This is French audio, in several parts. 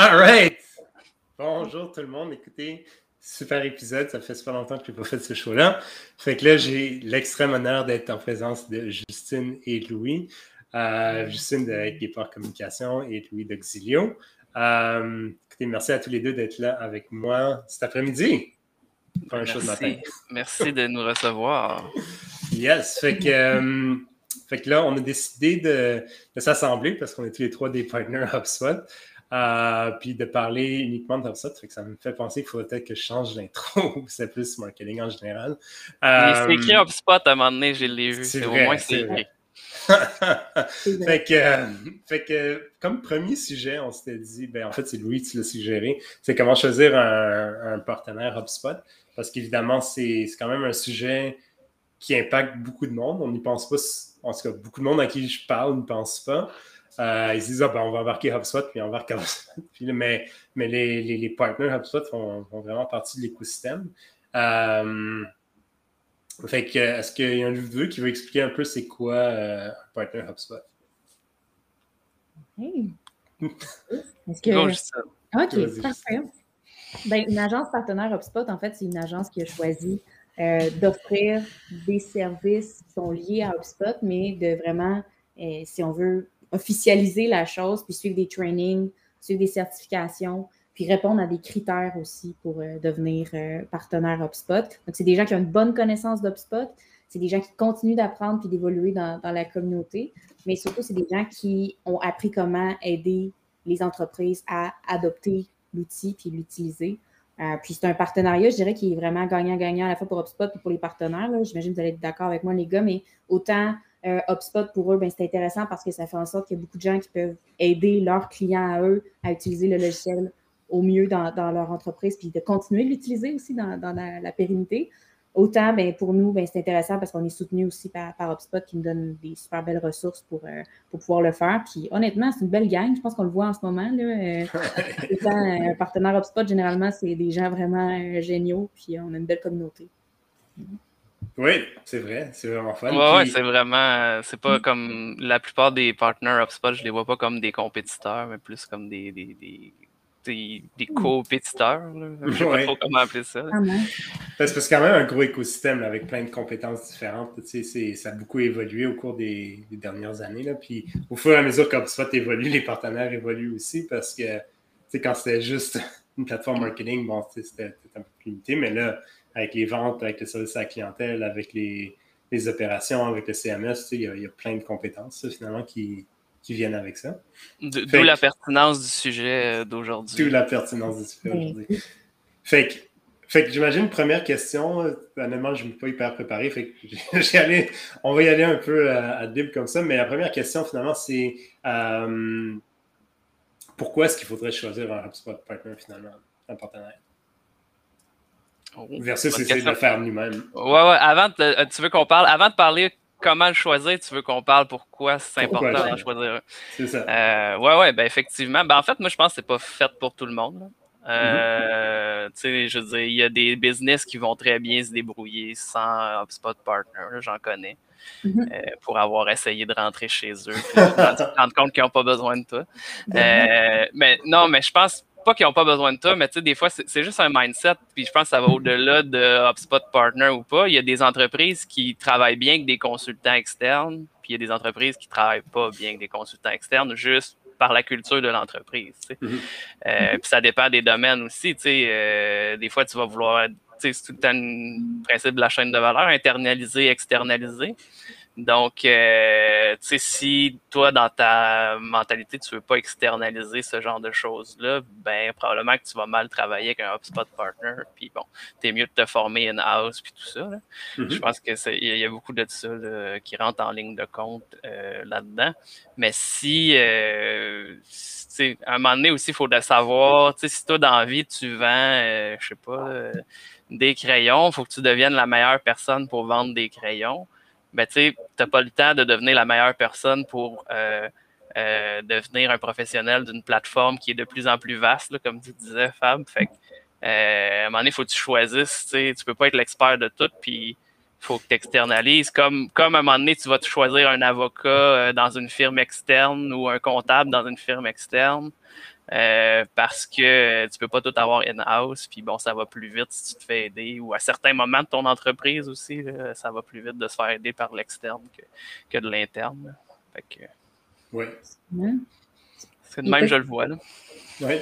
All right! Bonjour tout le monde. Écoutez, super épisode. Ça fait super longtemps que je n'ai pas fait ce show-là. Fait que là, j'ai l'extrême honneur d'être en présence de Justine et Louis. Euh, Justine de Guépard Communication et Louis d'Auxilio. Euh, écoutez, merci à tous les deux d'être là avec moi cet après-midi. Merci. merci de nous recevoir. Yes. Fait que, euh, fait que là, on a décidé de, de s'assembler parce qu'on est tous les trois des partners HubSpot. Euh, puis de parler uniquement de fait que ça me fait penser qu'il faudrait peut-être que je change l'intro ou c'est plus marketing en général. Euh, c'est écrit HubSpot à un moment donné, je l'ai vu. C'est au moins c'est écrit. fait, que, fait que, comme premier sujet, on s'était dit, ben en fait, c'est Louis qui l'a suggéré, c'est comment choisir un, un, partenaire HubSpot. Parce qu'évidemment, c'est quand même un sujet qui impacte beaucoup de monde. On n'y pense pas, en tout cas, beaucoup de monde à qui je parle n'y pense pas. Euh, ils se disent, ah, ben, on va embarquer HubSpot, puis on embarque HubSpot. mais mais les, les, les partners HubSpot font, font, vraiment partie de l'écosystème. Euh, fait que, est-ce qu'il y a un qui veut expliquer un peu c'est quoi euh, un partner HubSpot? Est-ce que... OK, parfait. Ben, une agence partenaire HubSpot, en fait, c'est une agence qui a choisi euh, d'offrir des services qui sont liés à HubSpot, mais de vraiment, euh, si on veut, officialiser la chose, puis suivre des trainings, suivre des certifications, puis répondre à des critères aussi pour euh, devenir euh, partenaire HubSpot. Donc, c'est des gens qui ont une bonne connaissance d'HubSpot, c'est des gens qui continuent d'apprendre puis d'évoluer dans, la communauté, mais surtout, c'est des gens qui ont appris comment aider les entreprises à adopter l'outil puis l'utiliser. Euh, puis c'est un partenariat, je dirais, qui est vraiment gagnant-gagnant à la fois pour HubSpot et pour les partenaires. J'imagine que vous allez être d'accord avec moi, les gars, mais autant euh, HubSpot, pour eux, ben, c'est intéressant parce que ça fait en sorte qu'il y a beaucoup de gens qui peuvent aider leurs clients à eux à utiliser le logiciel au mieux dans, dans leur entreprise, puis de continuer de l'utiliser aussi dans, dans la, la, pérennité. Autant, ben, pour nous, ben, c'est intéressant parce qu'on est soutenu aussi par, par, HubSpot qui nous donne des super belles ressources pour, euh, pour pouvoir le faire. Puis honnêtement, c'est une belle gang. Je pense qu'on le voit en ce moment. Là. Euh, étant un partenaire HubSpot, généralement, c'est des gens vraiment euh, géniaux. Puis on a une belle communauté. Oui, c'est vrai, c'est vraiment fun. Ouais, puis... ouais c'est vraiment, c'est pas comme la plupart des partenaires HubSpot, je les vois pas comme des compétiteurs, mais plus comme des, des, des, des, des compétiteurs. Je sais ouais. pas trop comment appeler ça. Ah, parce que c'est quand même un gros écosystème là, avec plein de compétences différentes. Tu sais, ça a beaucoup évolué au cours des, des, dernières années. Là. Puis au fur et à mesure qu'HubSpot évolue, les partenaires évoluent aussi parce que quand c'était juste une plateforme marketing, bon, c'était un peu plus limité, mais là, avec les ventes, avec le service à la clientèle, avec les, les opérations, avec le CMS, il y, y, a plein de compétences finalement qui, qui, viennent avec ça. D'où la pertinence du sujet euh, d'aujourd'hui. D'où la pertinence du sujet d'aujourd'hui. Fait que, fait que j'imagine, première question, honnêtement, je ne me suis pas hyper préparé, fait que on va y aller un peu à, à dib comme ça, mais la première question finalement, c'est euh, pourquoi est-ce qu'il faudrait choisir un HubSpot partner finalement, un partenaire? Oh, Versus essayer de le faire lui-même. Ouais, ouais. Avant, de, tu veux qu'on parle, avant de parler comment le choisir, tu veux qu'on parle pourquoi c'est important de choisir un. C'est ça. Euh, ouais, ouais, ben effectivement. Ben, en fait, moi, je pense que c'est pas fait pour tout le monde. Euh, mm -hmm. Tu sais, je veux dire, il y a des business qui vont très bien se débrouiller sans HubSpot Partner, j'en connais. Mm -hmm. euh, pour avoir essayé de rentrer chez eux, puis se rendre compte qu'ils n'ont pas besoin de toi. Euh, mais non, mais je pense pas qu'ils n'ont pas besoin de toi, mais tu sais, des fois, c'est juste un mindset. Puis je pense que ça va au-delà de HubSpot Partner ou pas. Il y a des entreprises qui travaillent bien avec des consultants externes, puis il y a des entreprises qui ne travaillent pas bien avec des consultants externes, juste par la culture de l'entreprise. Tu sais. mm -hmm. euh, puis ça dépend des domaines aussi. Tu sais, euh, des fois, tu vas vouloir, tu sais, c'est tout le temps le principe de la chaîne de valeur, internaliser, externaliser. Donc, euh, tu sais, si toi, dans ta mentalité, tu veux pas externaliser ce genre de choses-là, ben, probablement que tu vas mal travailler avec un HubSpot partner. Puis bon, t'es mieux de te former in-house puis tout ça. Mm -hmm. Je pense que il y a beaucoup de ça là, qui rentre en ligne de compte euh, là-dedans. Mais si, euh, à un moment donné aussi, il faut le savoir, tu sais, si toi, dans la vie, tu vends, euh, je sais pas, des crayons, il faut que tu deviennes la meilleure personne pour vendre des crayons ben, tu n'as pas le temps de devenir la meilleure personne pour euh, euh, devenir un professionnel d'une plateforme qui est de plus en plus vaste, comme tu disais, Fab. Euh, à un moment donné, il faut que tu choisisses. Tu tu peux pas être l'expert de tout, puis il faut que tu externalises. Comme, comme à un moment donné, tu vas te choisir un avocat dans une firme externe ou un comptable dans une firme externe. Euh, parce que tu peux pas tout avoir in-house, puis bon, ça va plus vite si tu te fais aider, ou à certains moments de ton entreprise aussi, ça va plus vite de se faire aider par l'externe que, de l'interne. oui. C'est de même, je le vois. Oui.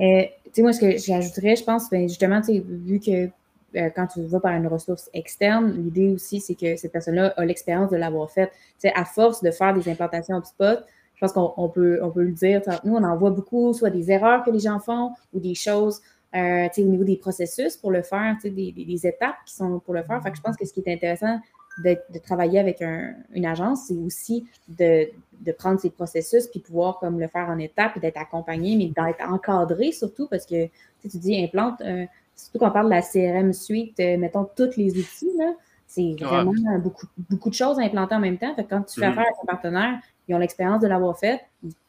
Euh, tu sais, moi, ce que j'ajouterais, je pense, ben, justement, vu que euh, quand tu vas par une ressource externe, l'idée aussi, c'est que cette personne-là a l'expérience de l'avoir faite. Tu sais, à force de faire des implantations HubSpot, je pense qu'on peut, on peut le dire. Nous, on en voit beaucoup, soit des erreurs que les gens font ou des choses euh, au niveau des processus pour le faire, des, des, des, étapes qui sont pour le faire. Fait que je pense que ce qui est intéressant de, travailler avec une agence, c'est aussi de, prendre ces processus puis pouvoir comme le faire en étapes et d'être accompagné, mais d'être encadré surtout parce que tu dis implante, euh, surtout quand on parle de la CRM suite, euh, mettons tous les outils, c'est vraiment beaucoup, beaucoup de choses à implanter en même temps. Fait quand tu fais mm-hmm. affaire avec un partenaire, ils ont l'expérience de l'avoir fait,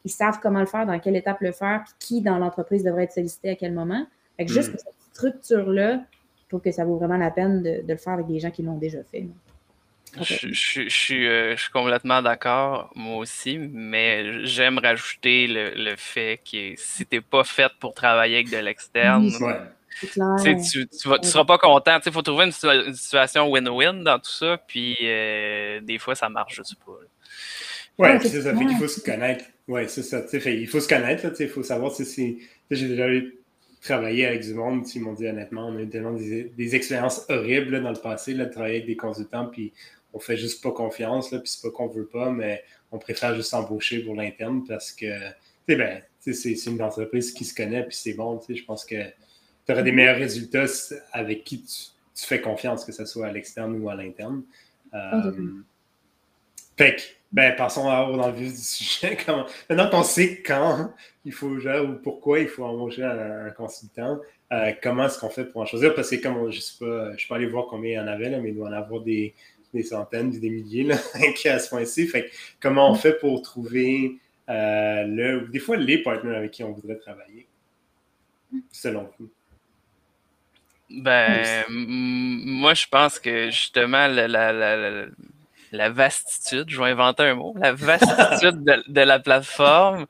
ils, savent comment le faire, dans quelle étape le faire, puis qui dans l'entreprise devrait être sollicité à quel moment. Fait que juste mm. cette structure-là, je trouve que ça vaut vraiment la peine de, le faire avec des gens qui l'ont déjà fait. Je, je, suis, euh, je, suis, complètement d'accord, moi aussi, mais j'aime rajouter le, fait que si tu n'es pas fait pour travailler avec de l'externe, tu ne seras pas content. Il faut trouver une, situation win-win dans tout ça, puis euh, des fois, ça marche, je sais pas. Ouais, c'est ça. Fait qu'il faut se connaître. Ouais, c'est ça. il faut se connaître. Il faut savoir si c'est. J'ai déjà eu travailler avec du monde. Ils m'ont dit honnêtement, on a eu tellement des, expériences horribles dans le passé là, de travailler avec des consultants, puis on fait juste pas confiance. Là, puis c'est pas qu'on veut pas, mais on préfère juste embaucher pour l'interne parce que ben, c'est une entreprise qui se connaît, puis c'est bon. Je pense que tu auras des meilleurs résultats avec qui tu, fais confiance, que ce soit à l'externe ou à l'interne. Euh, fait que, ben, passons dans le vif du sujet. Maintenant qu'on sait quand il faut, ou pourquoi il faut embaucher un, consultant, euh, comment est-ce qu'on fait pour en choisir? Parce que, comme je ne sais pas, je peux aller voir combien il y en avait, là, mais il doit en avoir des, centaines, des milliers là, à ce point-ci. Fait comment on fait pour trouver euh, le, des fois les partenaires avec qui on voudrait travailler, selon vous? Ben, moi, je pense que justement, la, la, la vastitude, je vais inventer un mot, la vastitude de, la plateforme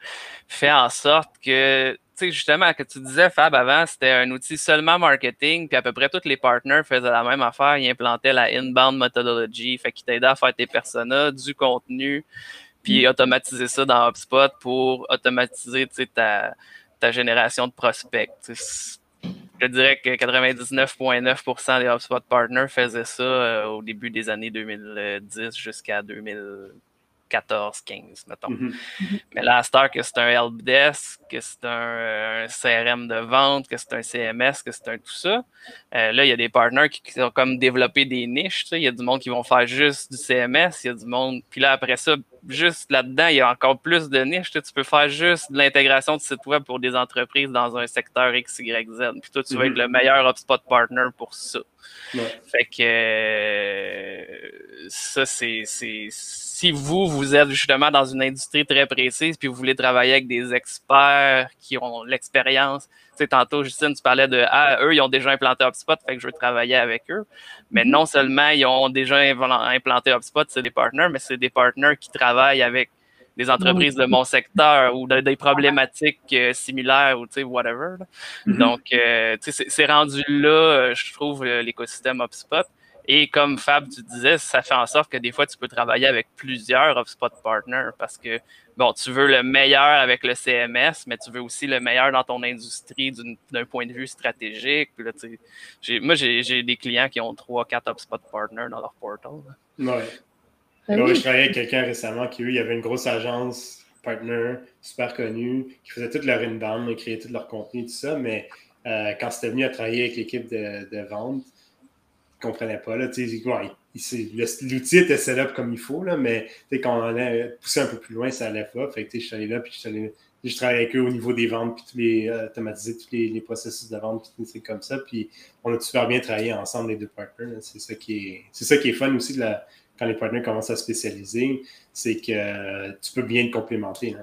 fait en sorte que, tu sais, justement, que tu disais, Fab, avant, c'était un outil seulement marketing, puis à peu près tous les partners faisaient la même affaire, ils implantaient la inbound methodology, fait qu'ils t'aidaient à faire tes personas, du contenu, puis mm. automatiser ça dans HubSpot pour automatiser, tu sais, ta, ta génération de prospects je dirais que 99,9% des HubSpot partners faisaient ça euh, au début des années 2010 jusqu'à 2000, 14, 15, mettons. Mhm. Mais là, à Star, que c'est un helpdesk, que c'est un, CRM de vente, que c'est un CMS, que c'est un tout ça. Euh, là, il y a des partenaires qui, ont comme développé des niches. Il y a du monde qui vont faire juste du CMS, il y a du monde. Puis là, après ça, juste là-dedans, il y a encore plus de niches. Tu peux faire juste de l'intégration de site web pour des entreprises dans un secteur X, Y, Z. Puis toi, tu vas être mhm. le meilleur HubSpot partner pour ça. Fait que euh, ça, c'est si vous, vous êtes justement dans une industrie très précise, puis vous voulez travailler avec des experts qui ont l'expérience, tu sais, tantôt, Justine, tu parlais de, ah, eux, ils ont déjà implanté HubSpot, fait que je veux travailler avec eux. Mais mm-hmm. non seulement ils ont déjà implanté HubSpot, c'est des partenaires, mais c'est des partenaires qui travaillent avec des entreprises de mon secteur ou des problématiques euh, similaires ou, tu sais, whatever. Mm-hmm. Donc, euh, tu sais, c'est rendu là, euh, je trouve, l'écosystème HubSpot. Et comme Fab, tu disais, ça fait en sorte que des fois, tu peux travailler avec plusieurs HubSpot partners parce que, bon, tu veux le meilleur avec le CMS, mais tu veux aussi le meilleur dans ton industrie d'un point de vue stratégique. moi, j'ai des clients qui ont trois, quatre HubSpot partners dans leur portal. Oui. Ben je travaillais avec quelqu'un récemment qui, lui, il y avait une grosse agence partner super connue qui faisait toute leur inbound, créait tout leur contenu, tout ça, mais euh, quand c'était venu à travailler avec l'équipe de, de vente, comprenait pas. L'outil était set up comme il faut, là, mais quand on allait pousser un peu plus loin, ça allait pas. Fait que je suis allé là, puis je, je travaille avec eux au niveau des ventes, puis tous les, euh, automatiser tous les, processus de vente, puis c'est comme ça. Puis on a super bien travaillé ensemble, les deux partners. C'est ça qui est c'est ça qui est fun aussi de la, quand les partners commencent à spécialiser, c'est que tu peux bien te complémenter.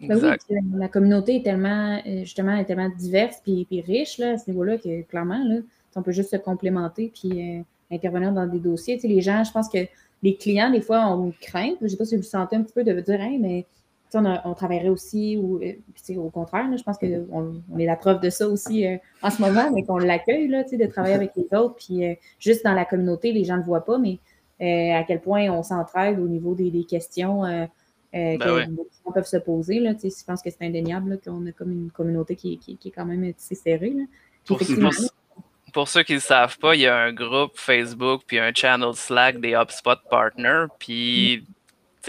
Ben oui, la communauté est tellement, euh, justement, est tellement diverse et riche là, à ce niveau-là que clairement, là, on peut juste se complémenter puis euh, intervenir dans des dossiers. Tu les gens, je pense que les clients, des fois, ont une crainte. Je ne sais pas si vous sentez un petit peu de dire, mais on, travaillerait aussi, ou au contraire, je pense qu'on on est la preuve de ça aussi en ce moment, mais qu'on l'accueille, de travailler avec les autres. Puis juste dans la communauté, les gens ne le voient pas, mais à quel point on s'entraide au niveau des, questions ben que peuvent se poser. Là, je pense que c'est indéniable qu'on a comme une communauté qui, est quand même assez serrée. Pour, ceux qui ne savent pas, il y a un groupe Facebook puis un channel Slack des HubSpot Partners. Puis mm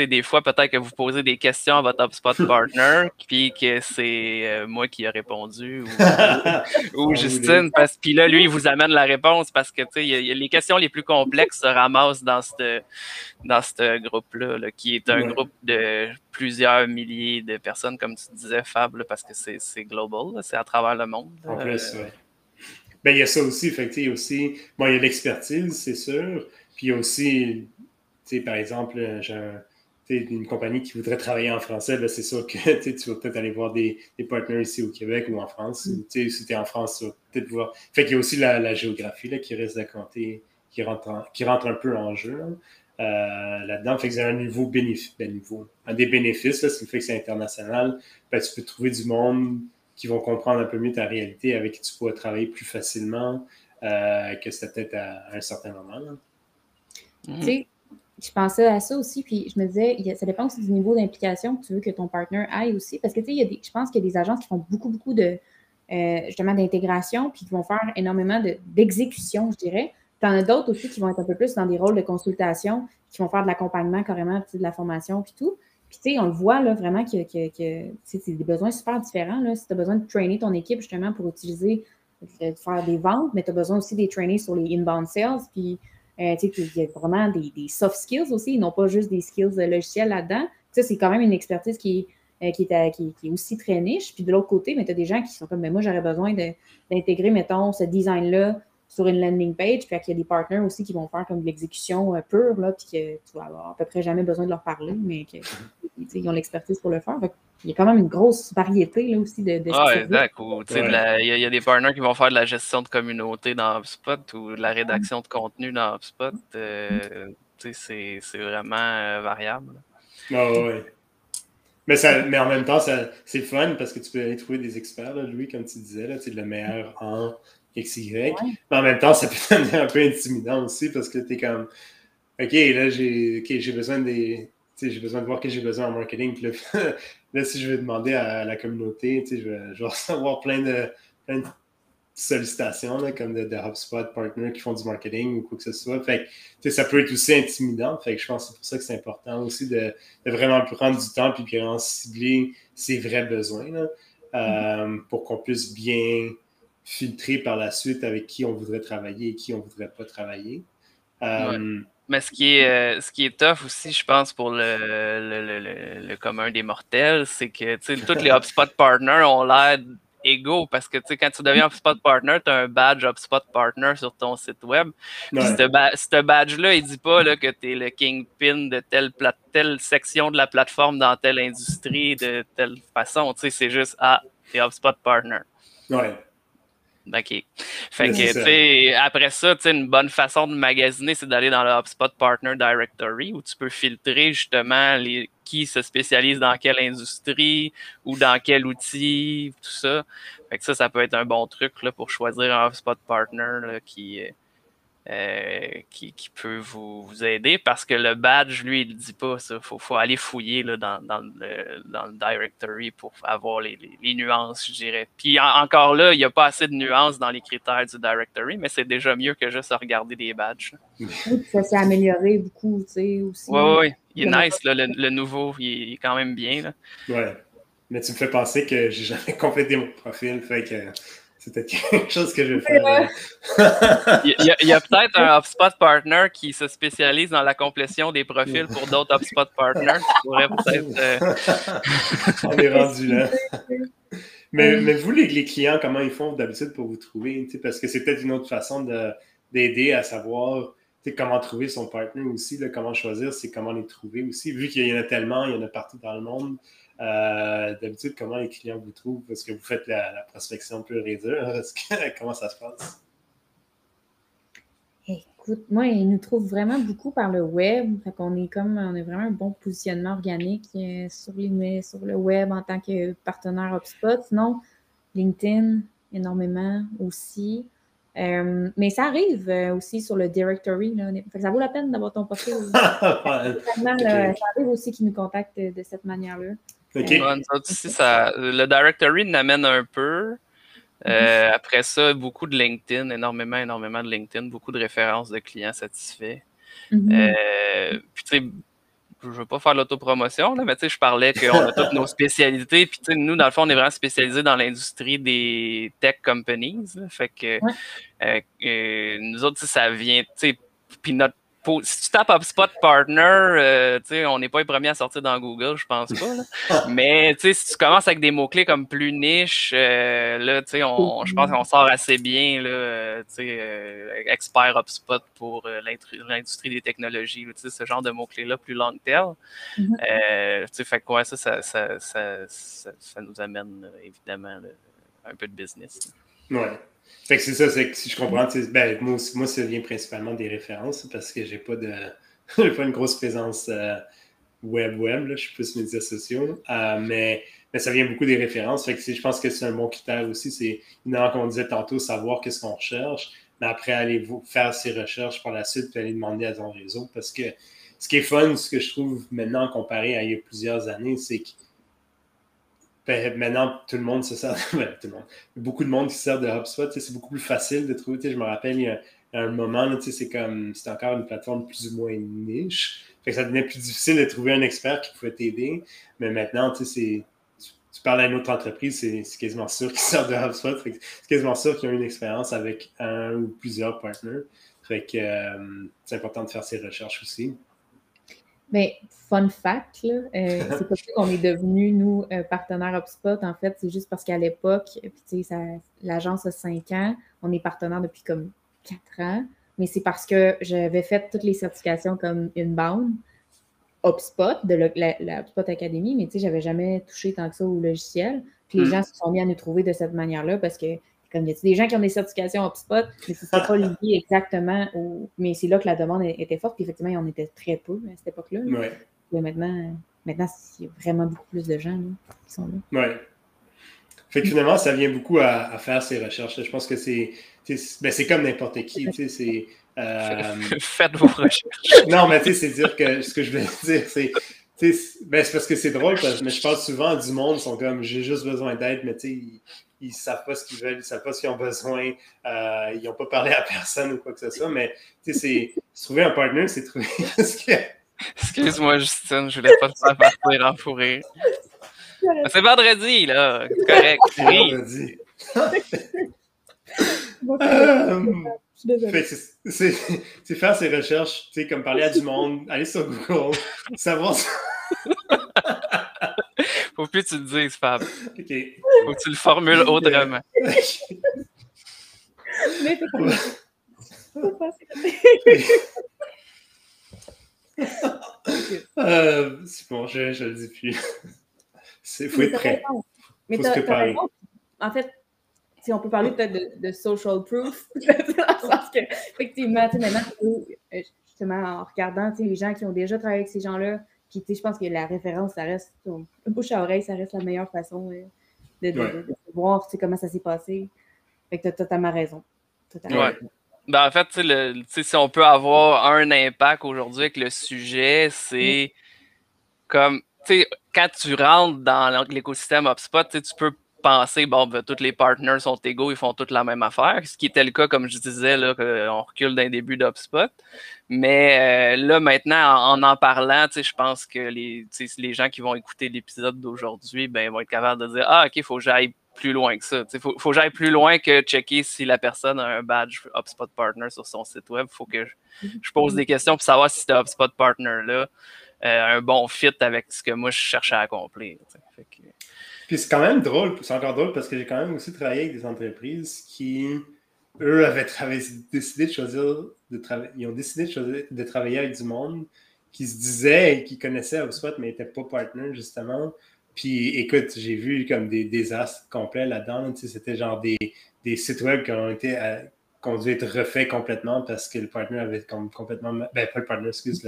des fois, peut-être que vous posez des questions à votre HubSpot partner, puis que c'est euh, moi qui ai répondu, ou, Justine, parce puis là, lui, il vous amène la réponse parce que les questions les plus complexes se ramassent dans ce dans groupe-là, qui est un groupe de plusieurs milliers de personnes, comme tu disais, Fab, parce que c'est global, c'est à travers le monde. En plus, oui. Ben, il y a ça aussi, effectivement, aussi. Bon, il y a l'expertise, c'est sûr. Puis il y a aussi, tu sais, par exemple, j'ai une compagnie qui voudrait travailler en français, ben, c'est sûr que tu vas peut-être aller voir des, des partenaires ici au Québec ou en France. Mm. si tu es en France, tu vas peut-être voir. Fait qu'il y a aussi la, géographie là, qui reste à compter, qui rentre, qui rentre un peu en jeu euh, là-dedans. fait que c'est un nouveau bénéfice. Ben, nouveau. Un des bénéfices, c'est le fait que c'est international. Ben, tu peux trouver du monde qui vont comprendre un peu mieux ta réalité, avec qui tu pourras travailler plus facilement euh, que c'était peut-être à, un certain moment. Là je pensais à ça aussi, puis je me disais, ça dépend aussi du niveau d'implication que tu veux que ton partner aille aussi. Parce que, tu sais, je pense qu'il y a des agences qui font beaucoup, beaucoup de, euh, justement, d'intégration, puis qui vont faire énormément d'exécution, je dirais. Tu en as d'autres aussi qui vont être un peu plus dans des rôles de consultation, qui vont faire de l'accompagnement carrément, de la formation, puis tout. Puis, tu sais, on le voit, là, vraiment que, que, que c'est des besoins super différents, là. Si tu as besoin de trainer ton équipe, justement, pour utiliser, de faire des ventes, mais tu as besoin aussi des trainers sur les inbound sales, puis euh, il y a vraiment des, soft skills aussi, non pas juste des skills logiciels là-dedans. Ça, c'est quand même une expertise qui, euh, qui, est, qui, est, aussi très niche. Puis de l'autre côté, tu as des gens qui sont comme, mais moi, j'aurais besoin d'intégrer, mettons, ce design-là sur une landing page. Puis il y a des partenaires aussi qui vont faire comme de l'exécution euh, pure, là, puis que tu vas avoir à peu près jamais besoin de leur parler, mais qu'ils ont l'expertise pour le faire. il y a quand même une grosse variété là, aussi de, de Ah, exact. Il y, a des partenaires qui vont faire de la gestion de communauté dans HubSpot ou de la rédaction de contenu dans HubSpot. Euh, c'est vraiment euh, variable. Ah oui. Mais, ça, mais en même temps, c'est fun parce que tu peux aller trouver des experts, là, Louis, comme tu disais, là, le meilleur en XY. Mais en même temps, ça peut devenir un peu intimidant aussi parce que tu es comme, OK, là, j'ai besoin des. J'ai besoin de voir que j'ai besoin en marketing. là, si je vais demander à la communauté, je vais, je vais recevoir plein de, plein de sollicitations, là, comme de, de, HubSpot partners qui font du marketing ou quoi que ce soit. Fait que, ça peut être aussi intimidant. Fait que je pense que c'est pour ça que c'est important aussi de, de, vraiment prendre du temps et vraiment cibler ses vrais besoins là, euh, pour qu'on puisse bien filtrer par la suite avec qui on voudrait travailler et qui on voudrait pas travailler. Euh, Mais ce qui, est, euh, ce qui est tough aussi, je pense, pour le, le, le, commun des mortels, c'est que tous les HubSpot partners ont l'air égaux parce que quand tu deviens HubSpot partner, tu as un badge HubSpot partner sur ton site web. ce, badge-là, il dit pas là, que tu es le kingpin de telle, telle section de la plateforme dans telle industrie de telle façon. C'est juste, ah, tu es HubSpot partner. Ouais. OK. Fait que, après ça, une bonne façon de magasiner, c'est d'aller dans le HubSpot Partner Directory où tu peux filtrer justement les, qui se spécialise dans quelle industrie ou dans quel outil, tout ça. Fait que ça, ça peut être un bon truc là, pour choisir un HubSpot Partner là, qui, euh, qui, peut vous, aider parce que le badge, lui, il ne dit pas ça. Il faut, aller fouiller là, dans, le, directory pour avoir les, nuances, je dirais. Puis encore là, il n'y a pas assez de nuances dans les critères du directory, mais c'est déjà mieux que juste regarder des badges. ça s'est amélioré beaucoup, tu sais, aussi. Oui, oui, il est nice, là, le, nouveau, il est, quand même bien. Oui, mais tu me fais penser que j'ai jamais complété mon profil, fait que c'était quelque chose que je vais faire. il y a, peut-être un HubSpot partner qui se spécialise dans la complétion des profils pour d'autres HubSpot partners peut-être. Euh, On est rendu là. Mais, mais vous, les, clients, comment ils font d'habitude pour vous trouver? Parce que c'est peut-être une autre façon d'aider à savoir comment trouver son partner aussi, comment choisir, c'est comment les trouver aussi. Vu qu'il y en a tellement, il y en a partout dans le monde. Euh, d'habitude, comment les clients vous trouvent? Est-ce que vous faites la, prospection pure et dure? comment ça se passe? moi, ils nous trouvent vraiment beaucoup par le web. Fait qu'on est comme, on a vraiment un bon positionnement organique euh, sur, les, sur le web en tant que partenaire HubSpot. Sinon, LinkedIn, énormément aussi. Euh, mais ça arrive euh, aussi sur le directory. Là. ça vaut la peine d'avoir ton profil. ça arrive aussi qu'ils nous contactent de, cette manière-là. Le directory n'amène un peu. Euh, après ça, beaucoup de LinkedIn, énormément, énormément de LinkedIn, beaucoup de références de clients satisfaits. Euh, puis, tu sais, je veux pas faire l'autopromotion, mais tu sais, je parlais qu'on a toutes nos spécialités. Puis, tu sais, nous, dans le fond, on est vraiment spécialisés dans l'industrie des tech companies. fait que euh, nous autres, ça vient, tu sais, puis notre si tu tapes HubSpot Partner, euh, on n'est pas les premiers à sortir dans Google, je pense pas. Mais si tu commences avec des mots-clés comme plus niche, euh, là, on, je pense qu'on sort assez bien, là, euh, expert HubSpot pour l'industrie des technologies, ce genre de mots-clés-là, plus long terme. Mm-hmm. fait quoi, ça ça, ça, ça, nous amène évidemment un peu de business. Ouais. Fait que c'est ça, c'est que si je comprends, ben, moi, moi, ça vient principalement des références parce que j'ai pas de pas une grosse présence euh, je suis plus médias sociaux. Euh, mais, mais ça vient beaucoup des références. Fait que je pense que c'est un bon critère aussi. C'est, comme on disait tantôt, savoir qu'est-ce qu'on recherche, mais après aller faire ses recherches par la suite puis aller demander à ton réseau. Parce que ce qui est fun, ce que je trouve maintenant comparé à il y a plusieurs années, c'est que ben, maintenant, tout le monde se sert. Ben, tout le monde. Beaucoup de monde qui se sert de HubSpot. C'est beaucoup plus facile de trouver. Je me rappelle, il y a, un moment, c'est comme c'était encore une plateforme plus ou moins niche. Fait que ça devenait plus difficile de trouver un expert qui pouvait t'aider. Mais maintenant, tu, parles à une autre entreprise, c'est quasiment sûr qu'ils sortent de HubSpot. C'est quasiment sûr qu'ils ont une expérience avec un ou plusieurs partenaires. Euh, c'est important de faire ses recherches aussi. Mais fun fact, là, euh, c'est pas qu'on est devenu, nous, euh, partenaire HubSpot. En fait, c'est juste parce qu'à l'époque, l'agence a cinq ans, on est partenaire depuis comme quatre ans. Mais c'est parce que j'avais fait toutes les certifications comme inbound, HubSpot, de la, HubSpot Academy, mais tu sais, j'avais jamais touché tant que ça au logiciel. Puis les mm. gens se sont mis à nous trouver de cette manière-là parce que comme il y a des gens qui ont des certifications HubSpot, mais ce n'est pas lié exactement au. Mais c'est là que la demande était forte. Puis effectivement, il y en était très peu à cette époque-là. Ouais. maintenant, maintenant, il y a vraiment beaucoup plus de gens qui sont là. Oui. Fait que finalement, ça vient beaucoup à, faire ces recherches. Je pense que c'est. Ben, c'est comme n'importe qui. C'est. Euh... Faites vos recherches. non, mais tu sais, c'est dire que ce que je veux dire, c'est. Ben, c'est parce que c'est drôle, parce, mais je parle souvent du monde, ils sont comme j'ai juste besoin d'aide, mais tu sais, ils ne savent pas ce qu'ils veulent, ils ne savent pas ce qu'ils ont besoin, euh, ils n'ont pas parlé à personne ou quoi que ce soit, mais c'est trouver un partner, c'est trouver ce que. Excuse-moi, Justine, je voulais pas te faire partir en fourré. C'est vendredi, là. C'est correct. C'est vendredi. Euh, c'est faire ses recherches, comme parler à du monde, aller sur Google, savoir. Faut plus que tu le dises, Fab. Faut que tu le formules autrement. Mais euh, c'est bon, je, je le dis plus. Il faut être prêt. Mais faut se préparer. En fait, si on peut parler peut-être de, de, social proof, dans le sens que, effectivement, maintenant, euh, justement, en regardant les gens qui ont déjà travaillé avec ces gens-là, puis, tu sais, je pense que la référence, ça reste, bouche à oreille, ça reste la meilleure façon euh, de, de, voir comment ça s'est passé. Fait que tu as totalement raison. ouais. Ben, en fait, le, si on peut avoir un impact aujourd'hui avec le sujet, c'est comme, tu sais, quand tu rentres dans l'écosystème HubSpot, tu peux penser, bon, ben, tous les partners sont égaux, ils font toutes la même affaire, ce qui était le cas, comme je disais, là, on recule d'un début d'HubSpot. Mais euh, là, maintenant, en en parlant, je pense que les, gens qui vont écouter l'épisode d'aujourd'hui ben, vont être capables de dire Ah, OK, il faut que j'aille plus loin que ça. Il faut, que j'aille plus loin que checker si la personne a un badge HubSpot Partner sur son site web. Il faut que je, pose des questions pour savoir si ce HubSpot Partner-là euh, un bon fit avec ce que moi je cherchais à accomplir. Puis c'est quand même drôle, c'est encore drôle parce que j'ai quand même aussi travaillé avec des entreprises qui, eux, avaient décidé de choisir de travailler. Ils ont décidé de, choisir, de travailler avec du monde qui se disait, qui connaissait HubSpot, mais n'était pas partner, justement. Puis écoute, j'ai vu comme des désastres complets là-dedans. C'était genre des, des, sites web qui ont été qu'on dû être refait complètement parce que le partner avait complètement. Ben, pas le partner, excuse,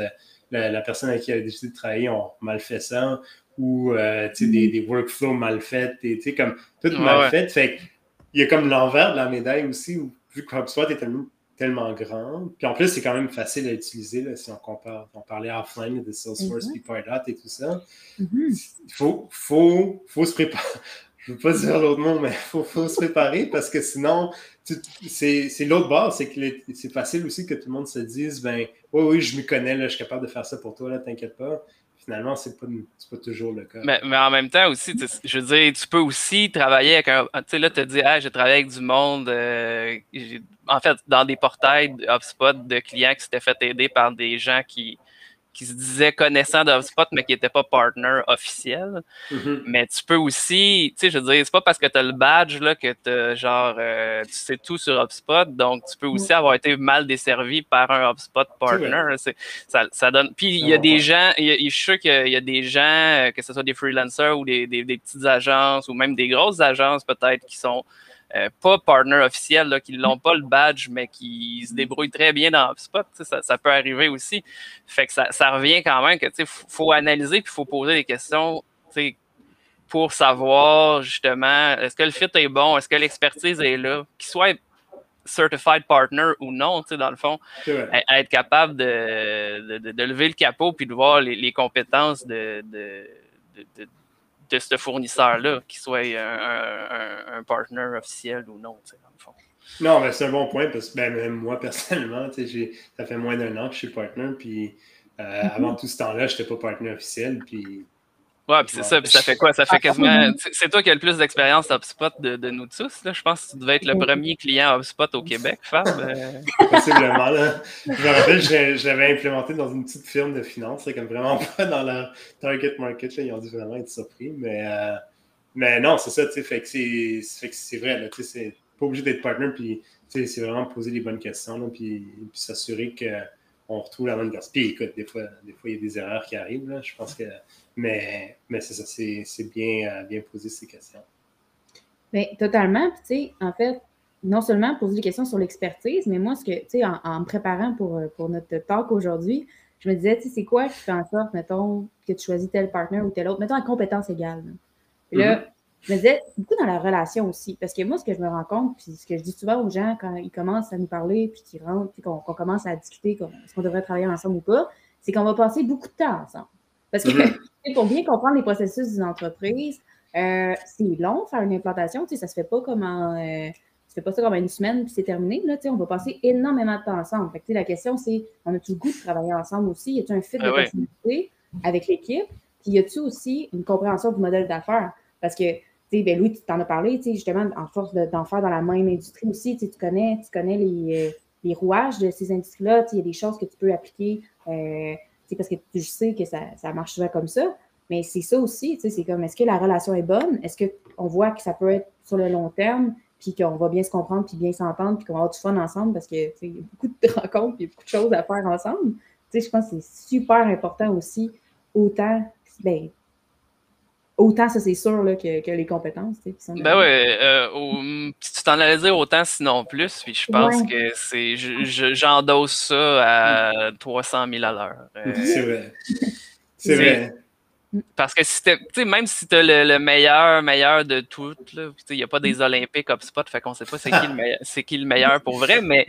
la, personne avec qui avait décidé de travailler ont mal fait ça, ou euh, des, mm-hmm. des, workflows mal faits, comme tout mal fait. Fait il y a comme l'envers de la médaille aussi, où, vu que HubSpot est tellement, tellement grand, puis en plus, c'est quand même facile à utiliser là, si on compare. On parlait offline de Salesforce, mm et tout ça. Mm-hmm. Il faut, faut, faut se préparer je ne veux pas dire l'autre mot, mais il faut, se préparer parce que sinon, c'est l'autre bord, c'est que c'est facile aussi que tout le monde se dise, ben oui, oui, je me connais, là, je suis capable de faire ça pour toi, là, t'inquiète pas. Finalement, c'est pas, pas toujours le cas. Mais, mais, en même temps aussi, je veux dire, tu peux aussi travailler avec un. Tu sais, là, tu te dis, ah, j'ai travaillé avec du monde, euh, en fait, dans des portails HubSpot de clients qui s'étaient fait aider par des gens qui, qui se disait connaissant d'HubSpot, mais qui n'était pas partner officiel. Mm-hmm. Mais tu peux aussi, tu sais, je veux dire, c'est pas parce que tu as le badge là, que tu genre, euh, tu sais tout sur HubSpot, donc tu peux aussi avoir été mal desservi par un HubSpot partner. Ça, ça, donne. Puis il y a des gens, je suis sûr qu'il y a des gens, euh, que ce soit des freelancers ou des, des petites agences ou même des grosses agences peut-être qui sont euh, pas partner officiel, là, qui n'ont pas le badge, mais qui se débrouillent très bien dans HubSpot. Ça, ça, peut arriver aussi. Fait que ça, ça revient quand même que il faut analyser et il faut poser des questions pour savoir justement est-ce que le fit est bon, est-ce que l'expertise est là, qu'il soit certified partner ou non, dans le fond, être capable de, de, de, lever le capot puis de voir les, les compétences de, de, de ce fournisseur-là, qu'il soit un, un, partner officiel ou non, dans le fond. Non, mais c'est un bon point parce que ben, même moi, personnellement, ça fait moins d'un an que je suis partner, puis euh, mm-hmm. avant tout ce temps-là, je n'étais pas partner officiel, puis Ouais, puis c'est ça, puis ça fait quoi? Ça fait quasiment. C'est toi qui as le plus d'expérience HubSpot de, de, nous tous. Là. Je pense que tu devais être le premier client HubSpot au Québec, Fab. Euh. Possiblement. Là. Je me rappelle, je, l'avais implémenté dans une petite firme de finance, comme vraiment pas dans leur target market. Là. Ils ont dû vraiment être surpris. Mais, euh, mais non, c'est ça, tu sais, fait que c'est vrai. Tu sais, c'est pas obligé d'être partner, puis c'est vraiment poser les bonnes questions, là, puis, puis s'assurer qu'on retrouve la bonne personne. Puis écoute, des fois, des fois, il y a des erreurs qui arrivent. Là. Je pense que mais, mais c'est ça, c'est bien, euh, bien poser ces questions. Bien, totalement. Puis, tu sais, en fait, non seulement poser des questions sur l'expertise, mais moi, ce que, tu sais, en, me préparant pour, euh, pour notre talk aujourd'hui, je me disais, tu sais, c'est quoi qui fait en sorte, mettons, que tu choisis tel partenaire ou tel autre, mettons, à compétence égale. Là. Je me disais, beaucoup dans la relation aussi, parce que moi, ce que je me rends compte, puis ce que je dis souvent aux gens quand ils commencent à nous parler, puis qu'ils rentrent, puis qu'on commence à discuter, est-ce qu'on devrait travailler ensemble ou pas, c'est qu'on va passer beaucoup de temps ensemble. Parce que mm-hmm. pour bien comprendre les processus d'une entreprise, euh, c'est long faire une implantation. Ça ne se fait pas comme en. Euh, fais pas ça comme une semaine puis c'est terminé. Là, on va passer énormément de temps ensemble. Fait la question, c'est on a-tu le goût de travailler ensemble aussi? Y a-t-il un fit de ah personnalité avec l'équipe? Puis y a-t-il aussi une compréhension du modèle d'affaires? Parce que ben Louis, tu t'en as parlé, justement, en force d'en faire dans la même industrie aussi, tu connais, tu connais les, euh, les rouages de ces industries-là, il y a des choses que tu peux appliquer euh, parce que je sais que ça, ça marche souvent comme ça. Mais c'est ça aussi, c'est comme est-ce que la relation est bonne? Est-ce qu'on voit que ça peut être sur le long terme, puis qu'on va bien se comprendre, puis bien s'entendre, puis qu'on va avoir du fun ensemble parce que y a beaucoup de rencontres, puis beaucoup de choses à faire ensemble. je pense que c'est super important aussi, autant, ben, autant ça c'est sûr là, que, que, les compétences. Ben ouais, euh, tu t'en allais dire autant sinon plus, puis je pense que c'est j'endosse ça à 300 000 à l'heure. Euh, c'est vrai. C'est vrai. Parce que si même si tu as le, meilleur, meilleur de tout, il n'y a pas des Olympiques HubSpot, fait qu'on sait pas c'est qui, le meilleur, qui le meilleur pour vrai, mais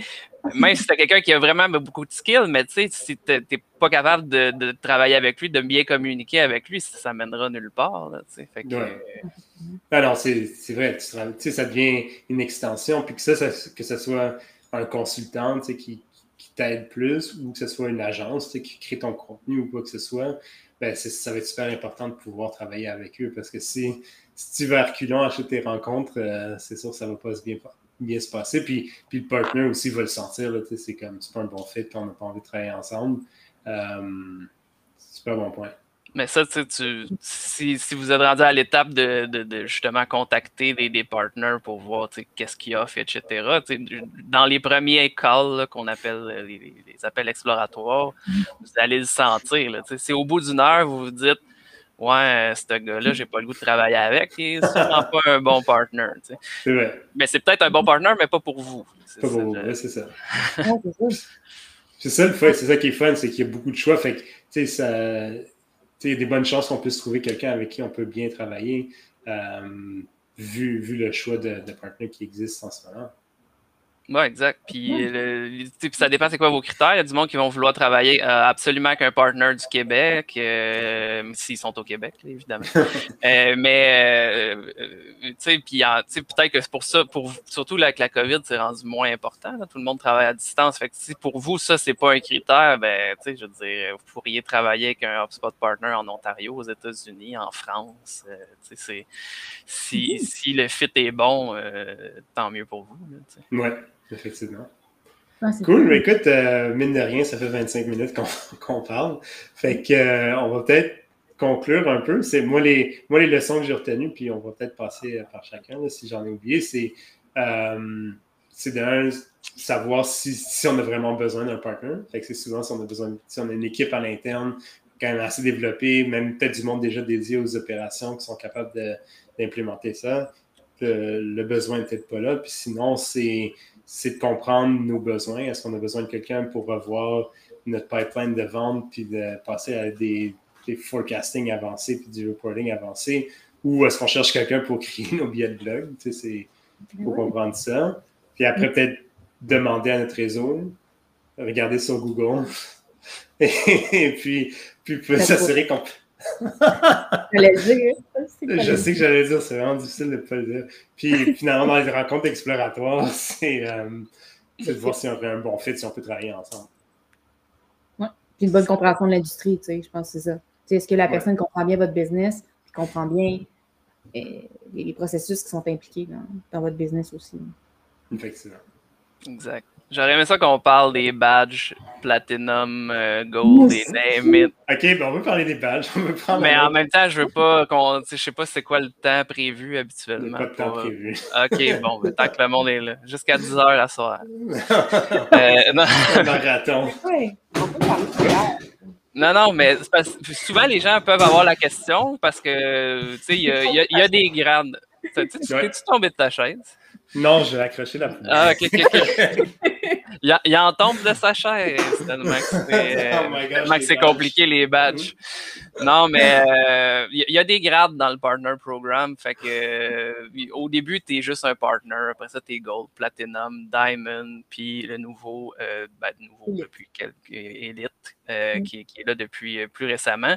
même si tu as quelqu'un qui a vraiment beaucoup de skills, mais si tu n'es pas capable de, travailler avec lui, de bien communiquer avec lui, ça, ne mènera nulle part. Là, fait que, non, c'est vrai, tu ça devient une extension, puis que ça, que ce soit un consultant qui, qui t'aide plus ou que ce soit une agence qui crée ton contenu ou quoi que ce soit ben, ça va être super important de pouvoir travailler avec eux parce que si, si tu vas reculant acheter tes rencontres, euh, c'est sûr que ça ne va pas bien, bien se passer. Puis, puis le partner aussi va le sentir. C'est comme c'est pas un bon fit, on n'a pas envie de travailler ensemble. Euh, super bon point. Mais ça, tu, si, si vous êtes rendu à l'étape de, de, justement contacter des, des partners pour voir qu'est-ce qu'ils offrent, etc., dans les premiers calls qu'on appelle les, les, appels exploratoires, vous allez le sentir. C'est au bout d'une heure, vous vous dites Ouais, ce gars-là, j'ai pas le goût de travailler avec, il est sûrement pas un bon partner. C'est vrai. Mais c'est peut-être un bon partner, mais pas pour vous. Pas pour vous, c'est ça. c'est ça le fait, c'est ça qui est fun, c'est qu'il y a beaucoup de choix. Fait que, tu sais, ça. Il y a des bonnes chances qu'on puisse trouver quelqu'un avec qui on peut bien travailler, euh, vu, le choix de, partner qui existe en ce moment. Oui, exact. Puis, ça dépend c'est quoi vos critères. Il y a du monde qui vont vouloir travailler euh, absolument avec un partner du Québec, euh, s'ils sont au Québec, évidemment. Euh, mais, tu sais, puis peut-être que c'est pour ça, pour, surtout avec la COVID, c'est rendu moins important. Tout le monde travaille à distance. Fait que si pour vous, ça, c'est pas un critère, ben, tu sais, je veux dire, vous pourriez travailler avec un HubSpot partner en Ontario, aux États-Unis, en France. sais, si, si le fit est bon, tant mieux pour vous. Effectivement. cool, mais écoute, euh, mine de rien, ça fait 25 minutes qu'on parle. Fait que euh, on va peut-être conclure un peu. C'est moi les, moi les leçons que j'ai retenues, puis on va peut-être passer euh, par chacun si j'en ai oublié. C'est c'est de savoir si, si, on a vraiment besoin d'un partner. Fait que c'est souvent si on a besoin, si on a une équipe à l'interne quand même assez développée, même peut-être du monde déjà dédié aux opérations qui sont capables d'implémenter ça. Le, besoin n'est peut-être pas là. Puis sinon, c'est c'est de comprendre nos besoins. Est-ce qu'on a besoin de quelqu'un pour revoir notre pipeline de vente puis de passer à des, forecasting avancés puis du reporting avancé? Ou est-ce qu'on cherche quelqu'un pour créer nos billets de blog? Tu sais, il faut comprendre ça. Puis après, peut-être demander à notre réseau, regarder sur Google. et puis, puis s'assurer qu'on je sais que j'allais dire, c'est vraiment difficile de ne pas le dire. Puis finalement, dans les rencontres exploratoires, c'est euh, de voir si on fait un bon fit, si on peut travailler ensemble. Oui, puis une bonne compréhension de l'industrie, tu sais, je pense que c'est ça. Est-ce que la personne comprend bien votre business, puis comprend bien euh, les processus qui sont impliqués dans, dans votre business aussi? Effectivement. Exact. J'aurais aimé ça qu'on parle des badges Platinum, euh, Gold et Name It. Ok, ben on veut parler des badges. Mais en même temps, je veux pas qu'on. Je sais pas c'est quoi le temps prévu habituellement. pas de temps prévu. Ok, bon, ben, tant que le monde est là. Jusqu'à 10 h la soirée. euh, non. marathon. Non, non, mais souvent les gens peuvent avoir la question parce que, tu sais, il y, y, a des grades. Tu tu tombé de ta chaise? Non, je vais accrocher la. Ah, ok, ok, ok. il, il en tombe de sa chaise, tellement que c'est oh compliqué les badges. Non, mais euh, il y, a des grades dans le partner programme. Fait que euh, au début, tu es juste un partner. Après ça, tu es gold, platinum, diamond, puis le nouveau, euh, ben, nouveau depuis quelques élites, mm. qui, qui, est là depuis plus récemment.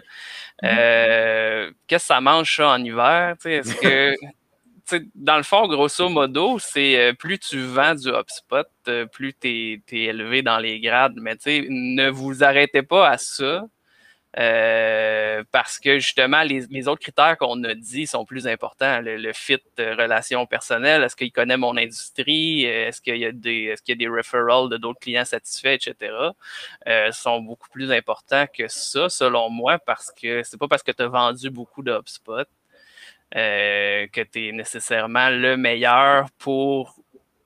Mm. Qu'est-ce que ça mange ça en hiver? Est-ce que dans le fond, grosso modo, c'est euh, plus tu vends du HubSpot, euh, plus tu es, élevé dans les grades. Mais ne vous arrêtez pas à ça. Euh, parce que justement, les, autres critères qu'on a dit sont plus importants. Le, fit relation personnelle, est-ce qu'il connaît mon industrie, est-ce qu'il y a des, est-ce qu'il y a des referrals de d'autres clients satisfaits, etc. sont beaucoup plus importants que ça, selon moi, parce que c'est pas parce que tu as vendu beaucoup de HubSpot euh, que tu es nécessairement le meilleur pour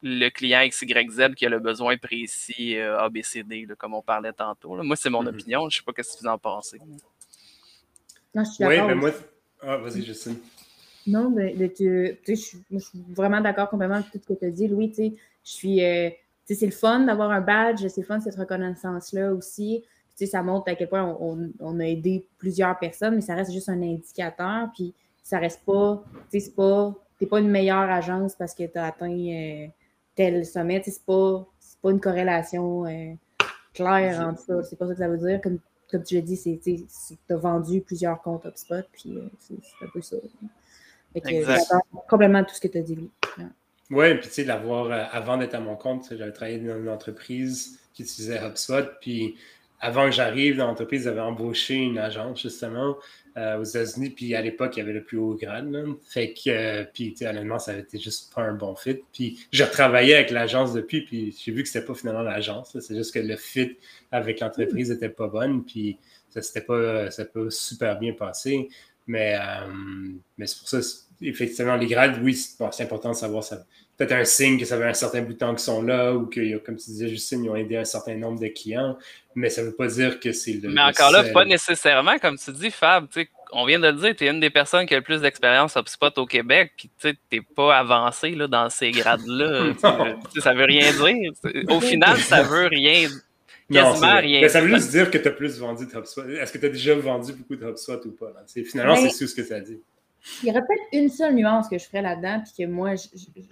le client XYZ qui a le besoin précis euh, ABCD, comme on parlait tantôt. Moi, c'est mon mhm. opinion. Je ne sais pas ce que vous en pensez. Non, je suis oui, mais moi. Ah, vas-y, Justine. Non, mais, je, suis vraiment d'accord complètement avec tout ce que tu as dit, Louis. Je suis. Euh, c'est le fun d'avoir un badge, c'est le fun cette reconnaissance-là aussi. ça montre à quel point on, on, a aidé plusieurs personnes, mais ça reste juste un indicateur. Puis ça reste pas, tu sais, c'est pas, t'es pas une meilleure agence parce que tu as atteint euh, tel sommet, c'est pas, pas une corrélation euh, claire entre ça. C'est pas ça que ça veut dire. Comme, comme tu l'as dit, c'est tu as vendu plusieurs comptes HubSpot, puis euh, c'est un peu ça. J'adore complètement tout ce que tu as dit, lui. Oui, puis tu sais, l'avoir avant d'être à mon compte, j'avais travaillé dans une entreprise qui utilisait HubSpot, puis avant que j'arrive dans l'entreprise, j'avais embauché une agence, justement, euh, aux États-Unis, puis à l'époque, il y avait le plus haut grade. Fait que, euh, puis honnêtement, ça été juste pas un bon fit. Puis j'ai retravaillé avec l'agence depuis, puis j'ai vu que c'était pas finalement l'agence. C'est juste que le fit avec l'entreprise n'était pas bonne, puis ça s'était pas, pas super bien passé. Mais, euh, mais c'est pour ça, effectivement, les grades, oui, c'est important de savoir ça. Peut-être un signe que ça fait un certain bout de temps qu'ils sont là ou que, comme tu disais, Justine, ils ont aidé un certain nombre de clients, mais ça ne veut pas dire que c'est le. Mais encore là, pas nécessairement, comme tu dis, Fab, on vient de le dire, tu es une des personnes qui a le plus d'expérience HubSpot au Québec, puis tu n'es pas avancé là, dans ces grades-là. ça veut rien dire. Au final, ça veut rien Quasiment rien. Mais ça veut juste dire que tu as plus vendu de HubSpot. Est-ce que tu as déjà vendu beaucoup de HubSpot ou pas? Finalement, c'est tout ce que ça dit. Il y aurait peut-être une seule nuance que je ferais là-dedans, puis que moi,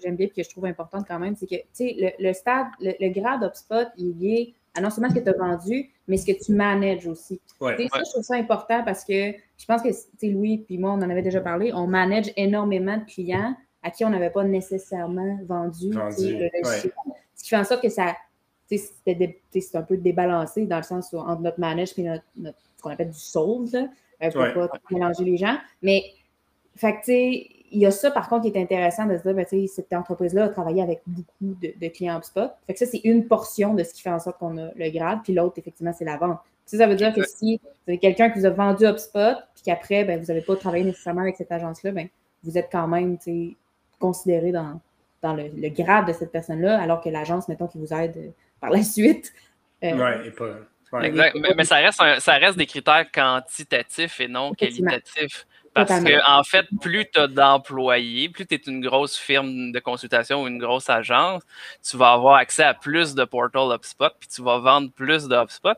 j'aime bien, puis que je trouve importante quand même, c'est que, tu sais, le, stade, le, grade HubSpot, il est lié à non seulement ce que tu as vendu, mais ce que tu manages aussi. Ouais, Ça, je trouve ça important parce que je pense que, tu sais, Louis puis moi, on en avait déjà parlé, on manage énormément de clients à qui on n'avait pas nécessairement vendu, le Ce qui fait en sorte que ça, c'est un peu débalancé dans le sens où, entre notre manage et notre, ce qu'on appelle du sold, là, pour ne pas mélanger les gens. Mais fait que, il y a ça, par contre, qui est intéressant de se dire, ben, cette entreprise-là a travaillé avec beaucoup de, clients HubSpot. Fait que ça, c'est une portion de ce qui fait en sorte qu'on a le grade. Puis l'autre, effectivement, c'est la vente. Ça, ça veut dire que si vous avez quelqu'un qui vous a vendu HubSpot, puis qu'après, ben, vous n'avez pas travaillé nécessairement avec cette agence-là, ben, vous êtes quand même considéré dans, dans le, grade de cette personne-là, alors que l'agence, mettons, qui vous aide par la suite. Euh, oui, et pas. exact. Mais, ça, reste ça reste des critères quantitatifs et non qualitatifs. Parce que, en fait, plus tu as d'employés, plus tu es une grosse firme de consultation ou une grosse agence, tu vas avoir accès à plus de portal HubSpot, puis tu vas vendre plus de HubSpot.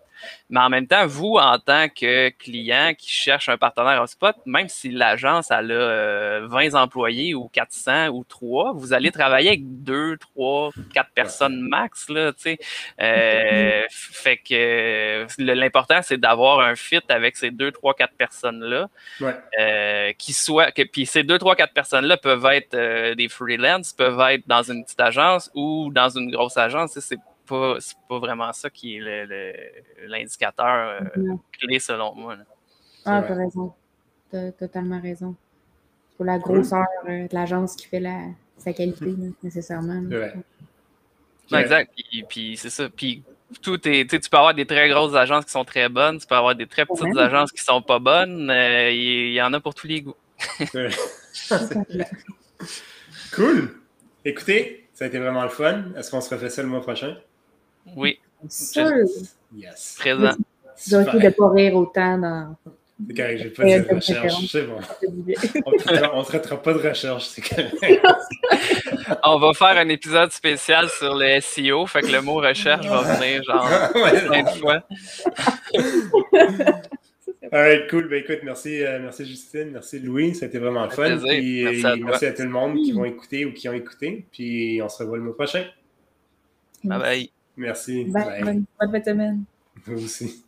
Mais en même temps, vous, en tant que client qui cherche un partenaire HubSpot, même si l'agence a 20 euh, employés ou 400 ou 3, vous allez travailler avec 2, 3, 4 personnes max. Là, euh, fait que l'important, c'est d'avoir un fit avec ces 2, 3, 4 personnes-là. Ouais. Euh, euh, qui soit que puis ces deux trois quatre personnes là peuvent être euh, des freelance peuvent être dans une petite agence ou dans une grosse agence. C'est pas pas vraiment ça qui est l'indicateur euh, clé selon moi ah t'as raison. T'as totalement raison. Pour la grosseur de l'agence qui fait la sa qualité nécessairement exact. Puis, c'est ça. Puis tout est, tu peux avoir des très grosses agences qui sont très bonnes, tu peux avoir des très petites agences qui sont pas bonnes. Euh, il y, en a pour tous les goûts. cool. Écoutez, ça a été vraiment le fun. Est-ce qu'on se refait ça le mois prochain? Oui. Sûr. Yes. Présent. de ne pas rire autant dans, c'est correct, j'ai pas de recherche. C'est bon. On ne traitera pas de recherche, c'est correct. On va faire un épisode spécial sur le SEO, fait que le mot recherche va venir genre plein de fois. Alright, cool. Ben écoute, merci, euh, merci Justine, merci Louis, ça a été vraiment fun. Puis, merci, à, merci à tout le monde qui vont écouter ou qui ont écouté. Puis on se revoit le mois prochain. Bye bye. Merci. Bye. bye. Bonne, bonne semaine. Vous aussi.